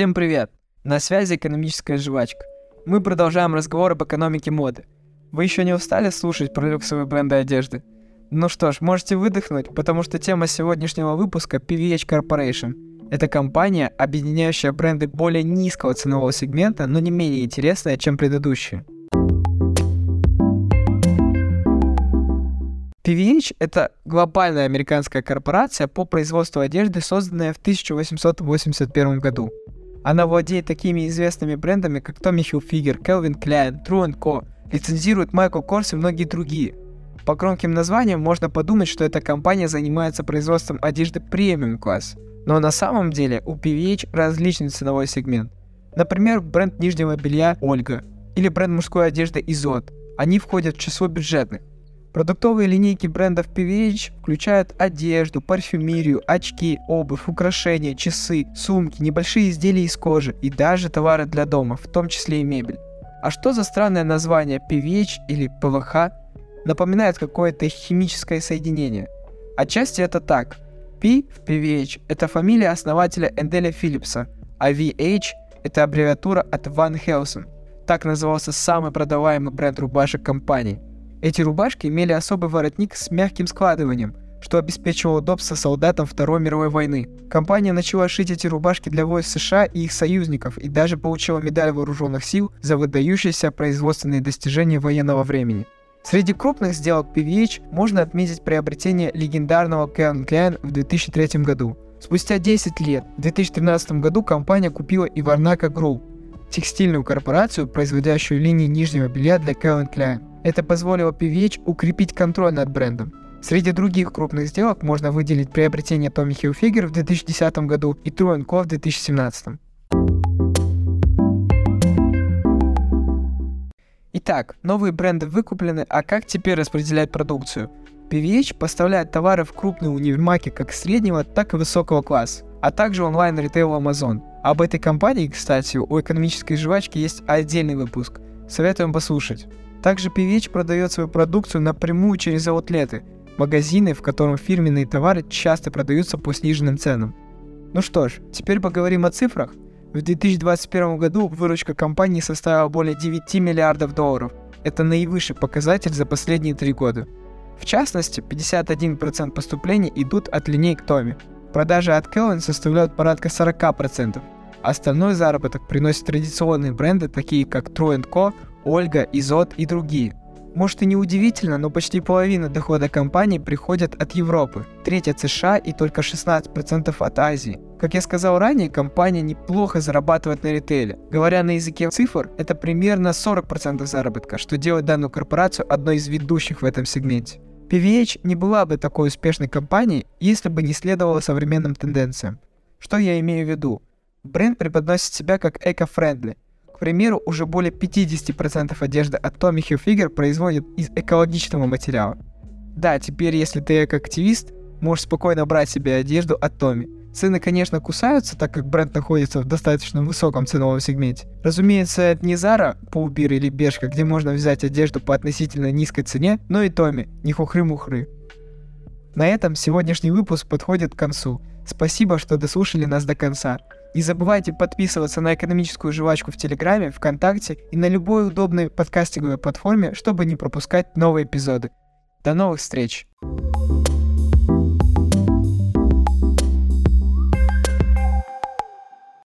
Всем привет! На связи экономическая жвачка. Мы продолжаем разговор об экономике моды. Вы еще не устали слушать про люксовые бренды одежды? Ну что ж, можете выдохнуть, потому что тема сегодняшнего выпуска PVH Corporation. Это компания, объединяющая бренды более низкого ценового сегмента, но не менее интересная, чем предыдущие. PVH – это глобальная американская корпорация по производству одежды, созданная в 1881 году. Она владеет такими известными брендами, как Tommy Hilfiger, Calvin Klein, True Co., лицензирует Michael Kors и многие другие. По громким названиям можно подумать, что эта компания занимается производством одежды премиум класс. Но на самом деле у PVH различный ценовой сегмент. Например, бренд нижнего белья Ольга или бренд мужской одежды Изот. Они входят в число бюджетных. Продуктовые линейки брендов PVH включают одежду, парфюмерию, очки, обувь, украшения, часы, сумки, небольшие изделия из кожи и даже товары для дома, в том числе и мебель. А что за странное название PVH или ПВХ? Напоминает какое-то химическое соединение. Отчасти это так. P в PVH – это фамилия основателя Энделя Филлипса, а VH – это аббревиатура от Van Helsing. Так назывался самый продаваемый бренд рубашек компании – эти рубашки имели особый воротник с мягким складыванием, что обеспечивало удобство солдатам Второй мировой войны. Компания начала шить эти рубашки для войск США и их союзников и даже получила медаль вооруженных сил за выдающиеся производственные достижения военного времени. Среди крупных сделок PVH можно отметить приобретение легендарного Calvin Klein в 2003 году. Спустя 10 лет, в 2013 году компания купила и Varnaka Group, текстильную корпорацию, производящую линии нижнего белья для Calvin Klein. Это позволило PVH укрепить контроль над брендом. Среди других крупных сделок можно выделить приобретение Tommy Hilfiger в 2010 году и True Co в 2017. Итак, новые бренды выкуплены, а как теперь распределять продукцию? PVH поставляет товары в крупные универмаги как среднего, так и высокого класса, а также онлайн-ритейл Amazon. Об этой компании, кстати, у экономической жвачки есть отдельный выпуск. Советуем послушать. Также PVH продает свою продукцию напрямую через аутлеты, магазины, в котором фирменные товары часто продаются по сниженным ценам. Ну что ж, теперь поговорим о цифрах. В 2021 году выручка компании составила более 9 миллиардов долларов. Это наивысший показатель за последние три года. В частности, 51% поступлений идут от линейк Томи. Продажи от Kelvin составляют порядка 40%. Остальной заработок приносят традиционные бренды, такие как True Co, Ольга, Изот и другие. Может и не удивительно, но почти половина дохода компании приходят от Европы, треть от США и только 16% от Азии. Как я сказал ранее, компания неплохо зарабатывает на ритейле. Говоря на языке цифр, это примерно 40% заработка, что делает данную корпорацию одной из ведущих в этом сегменте. PVH не была бы такой успешной компанией, если бы не следовала современным тенденциям. Что я имею в виду? Бренд преподносит себя как эко-френдли, примеру, уже более 50% одежды от Tommy Hilfiger производят из экологичного материала. Да, теперь если ты эко-активист, можешь спокойно брать себе одежду от Tommy. Цены, конечно, кусаются, так как бренд находится в достаточно высоком ценовом сегменте. Разумеется, это не Zara, Paulbir или Бершка, где можно взять одежду по относительно низкой цене, но и Tommy, не хухры-мухры. На этом сегодняшний выпуск подходит к концу. Спасибо, что дослушали нас до конца. Не забывайте подписываться на экономическую жвачку в Телеграме, ВКонтакте и на любой удобной подкастинговой платформе, чтобы не пропускать новые эпизоды. До новых встреч!